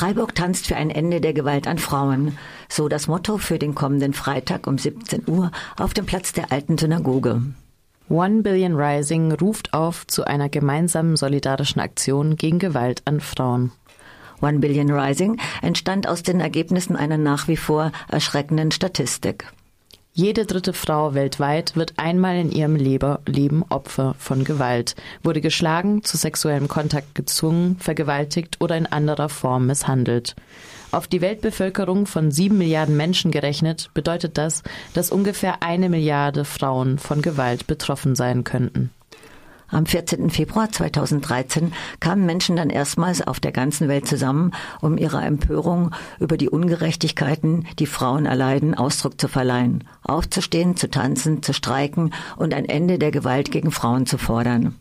Freiburg tanzt für ein Ende der Gewalt an Frauen. So das Motto für den kommenden Freitag um 17 Uhr auf dem Platz der alten Synagoge. One Billion Rising ruft auf zu einer gemeinsamen solidarischen Aktion gegen Gewalt an Frauen. One Billion Rising entstand aus den Ergebnissen einer nach wie vor erschreckenden Statistik. Jede dritte Frau weltweit wird einmal in ihrem Leben Opfer von Gewalt, wurde geschlagen, zu sexuellem Kontakt gezwungen, vergewaltigt oder in anderer Form misshandelt. Auf die Weltbevölkerung von sieben Milliarden Menschen gerechnet bedeutet das, dass ungefähr eine Milliarde Frauen von Gewalt betroffen sein könnten. Am 14. Februar 2013 kamen Menschen dann erstmals auf der ganzen Welt zusammen, um ihrer Empörung über die Ungerechtigkeiten, die Frauen erleiden, Ausdruck zu verleihen, aufzustehen, zu tanzen, zu streiken und ein Ende der Gewalt gegen Frauen zu fordern.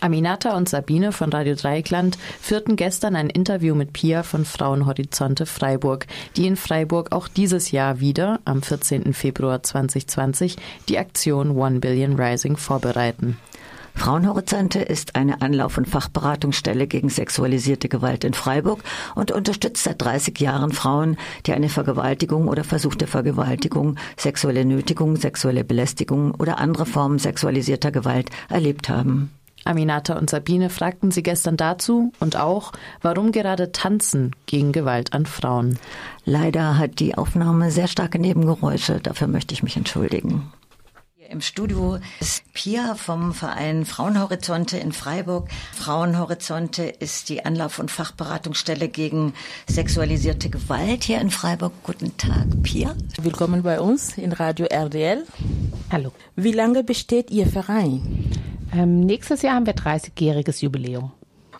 Aminata und Sabine von Radio Dreieckland führten gestern ein Interview mit Pia von Frauenhorizonte Freiburg, die in Freiburg auch dieses Jahr wieder, am 14. Februar 2020, die Aktion One Billion Rising vorbereiten. Frauenhorizonte ist eine Anlauf- und Fachberatungsstelle gegen sexualisierte Gewalt in Freiburg und unterstützt seit 30 Jahren Frauen, die eine Vergewaltigung oder versuchte Vergewaltigung, sexuelle Nötigung, sexuelle Belästigung oder andere Formen sexualisierter Gewalt erlebt haben. Aminata und Sabine fragten sie gestern dazu und auch, warum gerade Tanzen gegen Gewalt an Frauen. Leider hat die Aufnahme sehr starke Nebengeräusche, dafür möchte ich mich entschuldigen. Im Studio ist Pia vom Verein Frauenhorizonte in Freiburg. Frauenhorizonte ist die Anlauf- und Fachberatungsstelle gegen sexualisierte Gewalt hier in Freiburg. Guten Tag, Pia. Willkommen bei uns in Radio RDL. Hallo. Wie lange besteht Ihr Verein? Ähm, nächstes Jahr haben wir 30-jähriges Jubiläum.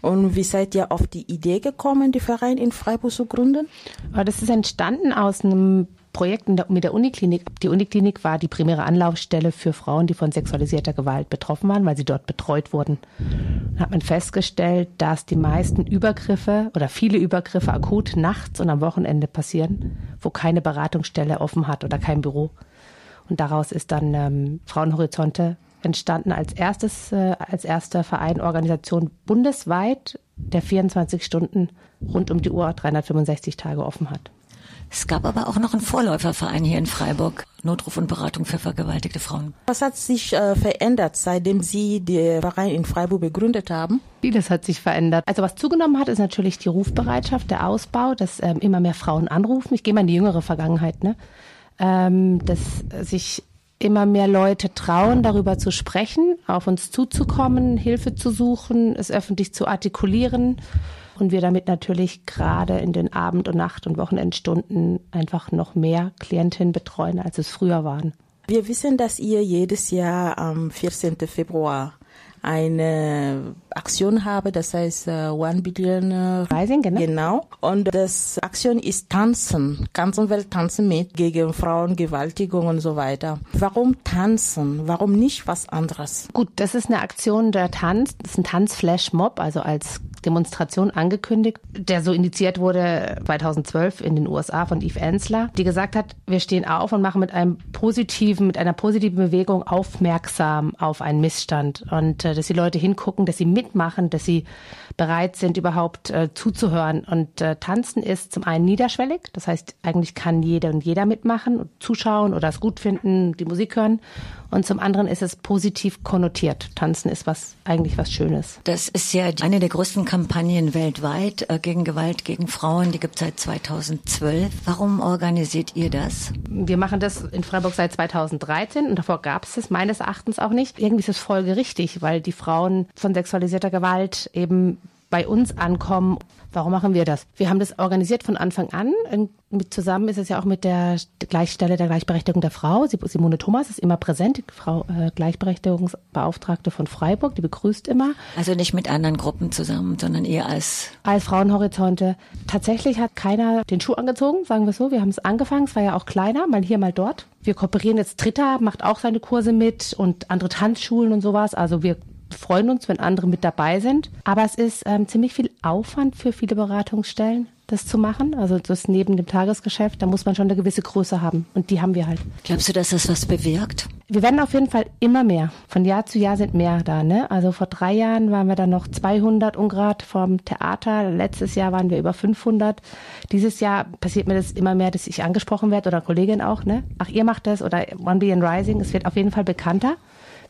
Und wie seid ihr auf die Idee gekommen, die Verein in Freiburg zu gründen? Das ist entstanden aus einem Projekt mit der Uniklinik. Die Uniklinik war die primäre Anlaufstelle für Frauen, die von sexualisierter Gewalt betroffen waren, weil sie dort betreut wurden. Dann hat man festgestellt, dass die meisten Übergriffe oder viele Übergriffe akut nachts und am Wochenende passieren, wo keine Beratungsstelle offen hat oder kein Büro. Und daraus ist dann ähm, Frauenhorizonte entstanden als erstes, äh, als erster Verein, Organisation bundesweit, der 24 Stunden rund um die Uhr 365 Tage offen hat. Es gab aber auch noch einen Vorläuferverein hier in Freiburg, Notruf und Beratung für vergewaltigte Frauen. Was hat sich äh, verändert, seitdem Sie den Verein in Freiburg begründet haben? Vieles hat sich verändert. Also was zugenommen hat, ist natürlich die Rufbereitschaft, der Ausbau, dass ähm, immer mehr Frauen anrufen. Ich gehe mal in die jüngere Vergangenheit, ne? Ähm, dass sich immer mehr Leute trauen, darüber zu sprechen, auf uns zuzukommen, Hilfe zu suchen, es öffentlich zu artikulieren und wir damit natürlich gerade in den Abend- und Nacht- und Wochenendstunden einfach noch mehr Klientinnen betreuen, als es früher waren. Wir wissen, dass ihr jedes Jahr am 14. Februar eine Aktion habe, das heißt uh, One Billion uh, Rising, genau. genau. Und das Aktion ist Tanzen, ganzen Welt tanzen mit gegen Frauengewaltigung und so weiter. Warum tanzen? Warum nicht was anderes? Gut, das ist eine Aktion der Tanz, das ist ein Tanzflash-Mob, also als Demonstration angekündigt, der so initiiert wurde 2012 in den USA von Eve Ensler, die gesagt hat, wir stehen auf und machen mit einem positiven, mit einer positiven Bewegung aufmerksam auf einen Missstand und äh, dass die Leute hingucken, dass sie mitmachen, dass sie bereit sind, überhaupt äh, zuzuhören. Und äh, tanzen ist zum einen niederschwellig, das heißt, eigentlich kann jeder und jeder mitmachen zuschauen oder es gut finden, die Musik hören. Und zum anderen ist es positiv konnotiert. Tanzen ist was eigentlich was Schönes. Das ist ja eine der größten Kampagnen weltweit äh, gegen Gewalt gegen Frauen. Die gibt es seit 2012. Warum organisiert ihr das? Wir machen das in Freiburg seit 2013 und davor gab es es meines Erachtens auch nicht. Irgendwie ist es folgerichtig, weil die Frauen von sexualisierter Gewalt eben bei uns ankommen. Warum machen wir das? Wir haben das organisiert von Anfang an. Mit zusammen ist es ja auch mit der Gleichstelle der Gleichberechtigung der Frau. Simone Thomas ist immer präsent, die Frau äh, Gleichberechtigungsbeauftragte von Freiburg, die begrüßt immer. Also nicht mit anderen Gruppen zusammen, sondern eher als als Frauenhorizonte. Tatsächlich hat keiner den Schuh angezogen, sagen wir so. Wir haben es angefangen, es war ja auch kleiner, mal hier, mal dort. Wir kooperieren jetzt Dritter, macht auch seine Kurse mit und andere Tanzschulen und sowas. Also wir freuen uns, wenn andere mit dabei sind. Aber es ist ähm, ziemlich viel Aufwand für viele Beratungsstellen. das zu machen. Also das neben dem Tagesgeschäft, da muss man schon eine gewisse Größe haben. Und die haben wir halt. Glaubst du, dass das was bewirkt? Wir werden auf jeden Fall immer mehr. Von Jahr zu Jahr sind mehr da. Ne? Also vor drei Jahren waren wir dann noch 200 Ungrad vom Theater. Letztes Jahr waren wir über 500. Dieses Jahr passiert mir das immer mehr, dass ich angesprochen werde oder Kollegin auch. Ne? Ach, ihr macht das oder One Billion Rising. Es wird auf jeden Fall bekannter.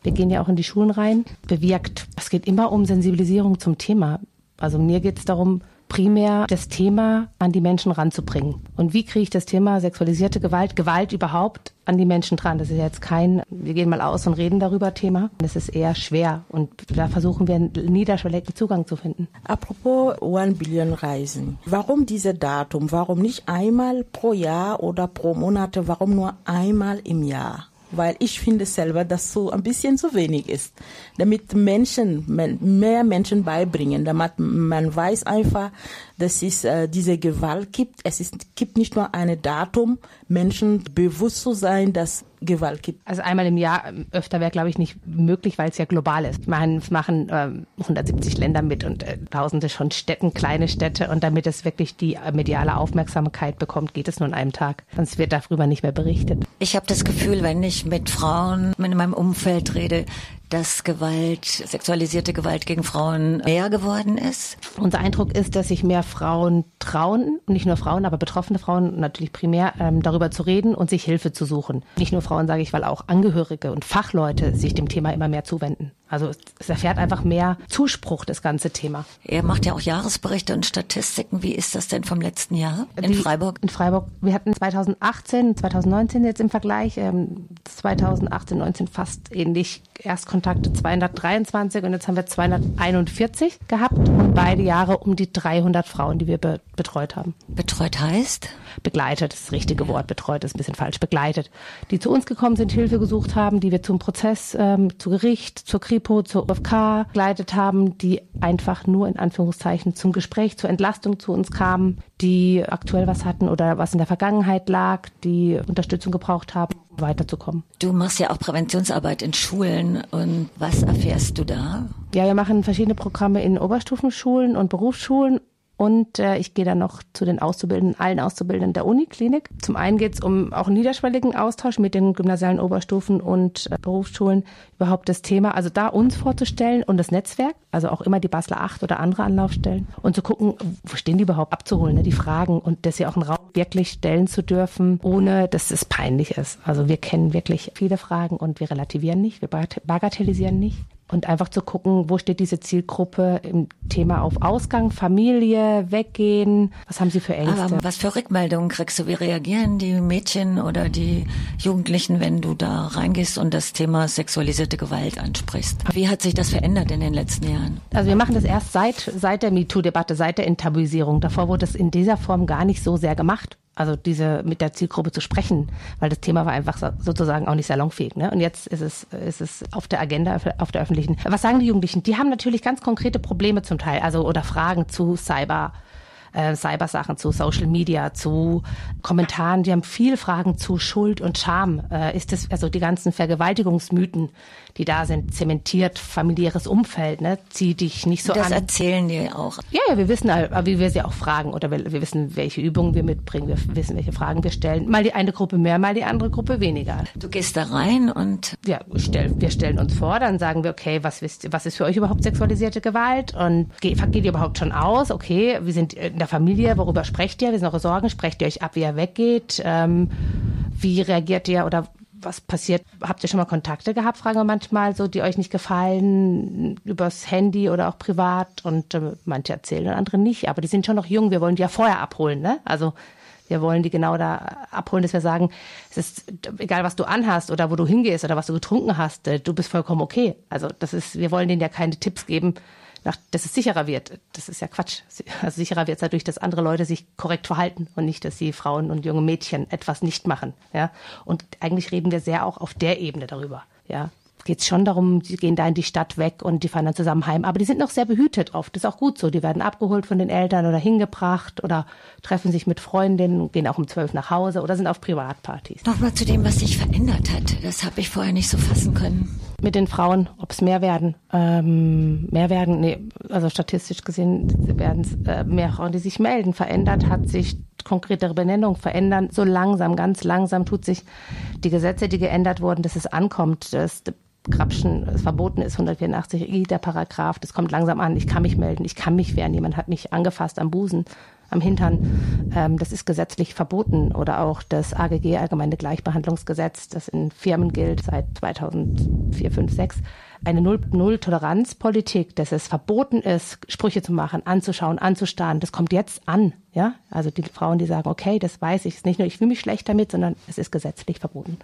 Wir gehen ja auch in die Schulen rein. Bewirkt. Es geht immer um Sensibilisierung zum Thema. Also mir geht es darum, primär das Thema an die Menschen ranzubringen. Und wie kriege ich das Thema sexualisierte Gewalt, Gewalt überhaupt an die Menschen dran? Das ist jetzt kein, wir gehen mal aus und reden darüber Thema. Das ist eher schwer und da versuchen wir einen niederschwelligen Zugang zu finden. Apropos One Billion Reisen. Warum diese Datum? Warum nicht einmal pro Jahr oder pro Monate? Warum nur einmal im Jahr? Weil ich finde selber, dass so ein bisschen zu wenig ist. Damit Menschen, mehr Menschen beibringen, damit man weiß einfach, dass es äh, diese Gewalt gibt. Es ist, gibt nicht nur ein Datum, Menschen bewusst zu sein, dass Gewalt gibt. Also einmal im Jahr ähm, öfter wäre, glaube ich, nicht möglich, weil es ja global ist. Es machen, machen ähm, 170 Länder mit und äh, tausende von Städten, kleine Städte. Und damit es wirklich die äh, mediale Aufmerksamkeit bekommt, geht es nur an einem Tag. Sonst wird darüber nicht mehr berichtet. Ich habe das Gefühl, wenn ich mit Frauen in meinem Umfeld rede, dass Gewalt, sexualisierte Gewalt gegen Frauen mehr geworden ist? Unser Eindruck ist, dass sich mehr Frauen trauen, nicht nur Frauen, aber betroffene Frauen natürlich primär, ähm, darüber zu reden und sich Hilfe zu suchen. Nicht nur Frauen, sage ich, weil auch Angehörige und Fachleute sich dem Thema immer mehr zuwenden. Also es erfährt einfach mehr Zuspruch, das ganze Thema. Er macht ja auch Jahresberichte und Statistiken. Wie ist das denn vom letzten Jahr in Die, Freiburg? In Freiburg. Wir hatten 2018, 2019 jetzt im Vergleich. Ähm, 2018, 19 fast ähnlich. Erstkontakte 223 und jetzt haben wir 241 gehabt und beide Jahre um die 300 Frauen, die wir be betreut haben. Betreut heißt? Begleitet, das, das richtige. Wort. Betreut ist ein bisschen falsch. Begleitet. Die zu uns gekommen sind, Hilfe gesucht haben, die wir zum Prozess, ähm, zu Gericht, zur Krise Kripo, zur UFK begleitet haben, die einfach nur in Anführungszeichen zum Gespräch, zur Entlastung zu uns kamen, die aktuell was hatten oder was in der Vergangenheit lag, die Unterstützung gebraucht haben, um weiterzukommen. Du machst ja auch Präventionsarbeit in Schulen und was erfährst du da? Ja, wir machen verschiedene Programme in Oberstufenschulen und Berufsschulen und äh, ich gehe dann noch zu den Auszubildenden, allen Auszubildenden der Uniklinik. Zum einen geht es um auch niederschwelligen Austausch mit den gymnasialen Oberstufen und äh, Berufsschulen, überhaupt das Thema, also da uns vorzustellen und das Netzwerk, also auch immer die Basler 8 oder andere Anlaufstellen und zu gucken, wo stehen die überhaupt abzuholen, ne, die Fragen und dass sie auch einen Raum wirklich stellen zu dürfen, ohne dass es peinlich ist. Also wir kennen wirklich viele Fragen und wir relativieren nicht, wir bagatellisieren nicht und einfach zu gucken, wo steht diese Zielgruppe im Thema auf Ausgang, Familie, Weggehen, was haben sie für Ängste? Aber was für Rückmeldungen kriegst du? Wie reagieren die Mädchen oder die Jugendlichen, wenn du da reingehst und das Thema sexualisierte Gewalt ansprichst? Wie hat sich das verändert in den letzten Jahren? Also wir machen das erst seit, seit der MeToo-Debatte, seit der Enttabuisierung. Davor wurde es in dieser Form gar nicht so sehr gemacht also diese mit der Zielgruppe zu sprechen, weil das Thema war einfach sozusagen auch nicht salonfähig. Ne? Und jetzt ist es, ist es auf der Agenda, auf der öffentlichen. Was sagen die Jugendlichen? Die haben natürlich ganz konkrete Probleme zum Teil, also oder Fragen zu Cyber äh, Cybersachen, zu Social Media, zu Kommentaren. Die haben viele Fragen zu Schuld und Scham. Äh, ist das, also die ganzen Vergewaltigungsmyten, die da sind, zementiert familiäres Umfeld, ne? Zieh dich nicht so das an. Das erzählen die auch. Ja, ja, wir wissen, wie wir sie auch fragen oder wir, wir wissen, welche Übungen wir mitbringen, wir wissen, welche Fragen wir stellen. Mal die eine Gruppe mehr, mal die andere Gruppe weniger. Du gehst da rein und ja, stell, wir stellen uns vor, dann sagen wir, okay, was wisst, was ist für euch überhaupt sexualisierte Gewalt und geht, geht ihr überhaupt schon aus? Okay, wir sind in der Familie, worüber sprecht ihr? Wir sind eure Sorgen, sprecht ihr euch ab, wie er weggeht? Ähm, wie reagiert ihr oder was passiert? Habt ihr schon mal Kontakte gehabt, fragen wir manchmal, so, die euch nicht gefallen, übers Handy oder auch privat? Und äh, manche erzählen und andere nicht, aber die sind schon noch jung, wir wollen die ja vorher abholen, ne? Also wir wollen die genau da abholen, dass wir sagen, es ist egal, was du anhast oder wo du hingehst oder was du getrunken hast, äh, du bist vollkommen okay. Also das ist, wir wollen denen ja keine Tipps geben, dass es sicherer wird. Das ist ja Quatsch. Also sicherer wird es dadurch, dass andere Leute sich korrekt verhalten und nicht, dass sie Frauen und junge Mädchen etwas nicht machen. Ja? Und eigentlich reden wir sehr auch auf der Ebene darüber. Ja? geht es schon darum, sie gehen da in die Stadt weg und die fahren dann zusammen heim. Aber die sind noch sehr behütet oft. Das ist auch gut so. Die werden abgeholt von den Eltern oder hingebracht oder treffen sich mit Freundinnen, gehen auch um zwölf nach Hause oder sind auf Privatpartys. Nochmal zu dem, was sich verändert hat. Das habe ich vorher nicht so fassen können. Mit den Frauen, ob es mehr werden. Ähm, mehr werden, nee, also statistisch gesehen werden es äh, mehr Frauen, die sich melden. Verändert hat sich konkretere Benennung verändern. So langsam, ganz langsam tut sich die Gesetze, die geändert wurden, dass es ankommt, dass Grapschen es verboten ist, 184i, der Paragraph, das kommt langsam an, ich kann mich melden, ich kann mich wehren, jemand hat mich angefasst am Busen, am Hintern, ähm, das ist gesetzlich verboten. Oder auch das AGG, Allgemeine Gleichbehandlungsgesetz, das in Firmen gilt seit 2004, 5, 6, eine Null-Toleranz-Politik, dass es verboten ist, Sprüche zu machen, anzuschauen, anzustarren, das kommt jetzt an, ja, also die Frauen, die sagen, okay, das weiß ich, ist nicht nur, ich fühle mich schlecht damit, sondern es ist gesetzlich verboten.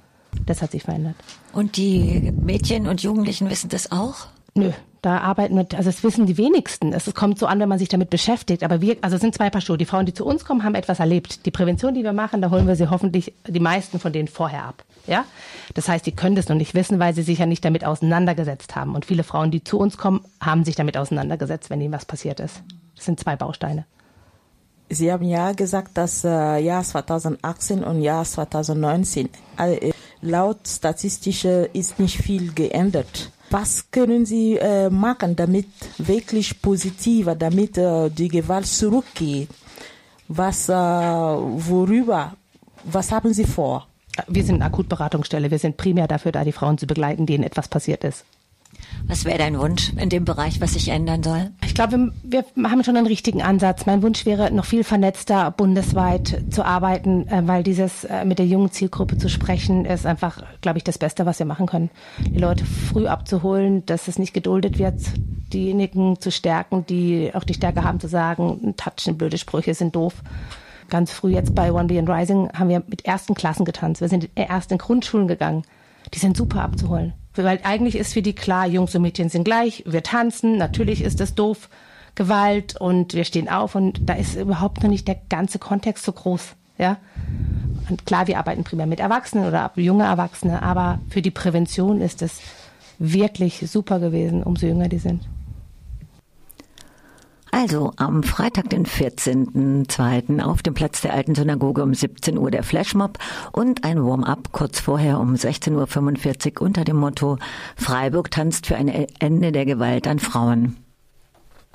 Das hat sich verändert. Und die Mädchen und Jugendlichen wissen das auch? Nö, da arbeiten wir, also das wissen die wenigsten. Es kommt so an, wenn man sich damit beschäftigt. Aber wir, also es sind zwei Paar Schuhe. Die Frauen, die zu uns kommen, haben etwas erlebt. Die Prävention, die wir machen, da holen wir sie hoffentlich die meisten von denen vorher ab. Ja? Das heißt, die können das noch nicht wissen, weil sie sich ja nicht damit auseinandergesetzt haben. Und viele Frauen, die zu uns kommen, haben sich damit auseinandergesetzt, wenn ihnen was passiert ist. Das sind zwei Bausteine. Sie haben ja gesagt, dass äh, Jahr 2018 und Jahr 2019 äh, laut statistische ist nicht viel geändert. Was können Sie äh, machen, damit wirklich positiver, damit äh, die Gewalt zurückgeht? Was, äh, worüber, was haben Sie vor? Wir sind eine Akutberatungsstelle. Wir sind primär dafür da, die Frauen zu begleiten, denen etwas passiert ist. Was wäre dein Wunsch in dem Bereich, was sich ändern soll? Ich glaube, wir, haben schon einen richtigen Ansatz. Mein Wunsch wäre, noch viel vernetzter bundesweit zu arbeiten, äh, weil dieses äh, mit der jungen Zielgruppe zu sprechen, ist einfach, glaube ich, das Beste, was wir machen können. Die Leute früh abzuholen, dass es nicht geduldet wird, diejenigen zu stärken, die auch die Stärke haben zu sagen, Touchen, blöde Sprüche sind doof ganz früh jetzt bei One Billion Rising haben wir mit ersten Klassen getanzt. Wir sind erst in Grundschulen gegangen. Die sind super abzuholen. Weil eigentlich ist für die klar, Jungs und Mädchen sind gleich, wir tanzen, natürlich ist das doof, Gewalt und wir stehen auf und da ist überhaupt noch nicht der ganze Kontext so groß, ja. Und klar, wir arbeiten primär mit Erwachsenen oder junge Erwachsene, aber für die Prävention ist es wirklich super gewesen, umso jünger die sind. Also am Freitag, den 14.02. auf dem Platz der alten Synagoge um 17 Uhr der Flashmob und ein Warm-up kurz vorher um 16.45 Uhr unter dem Motto Freiburg tanzt für ein Ende der Gewalt an Frauen.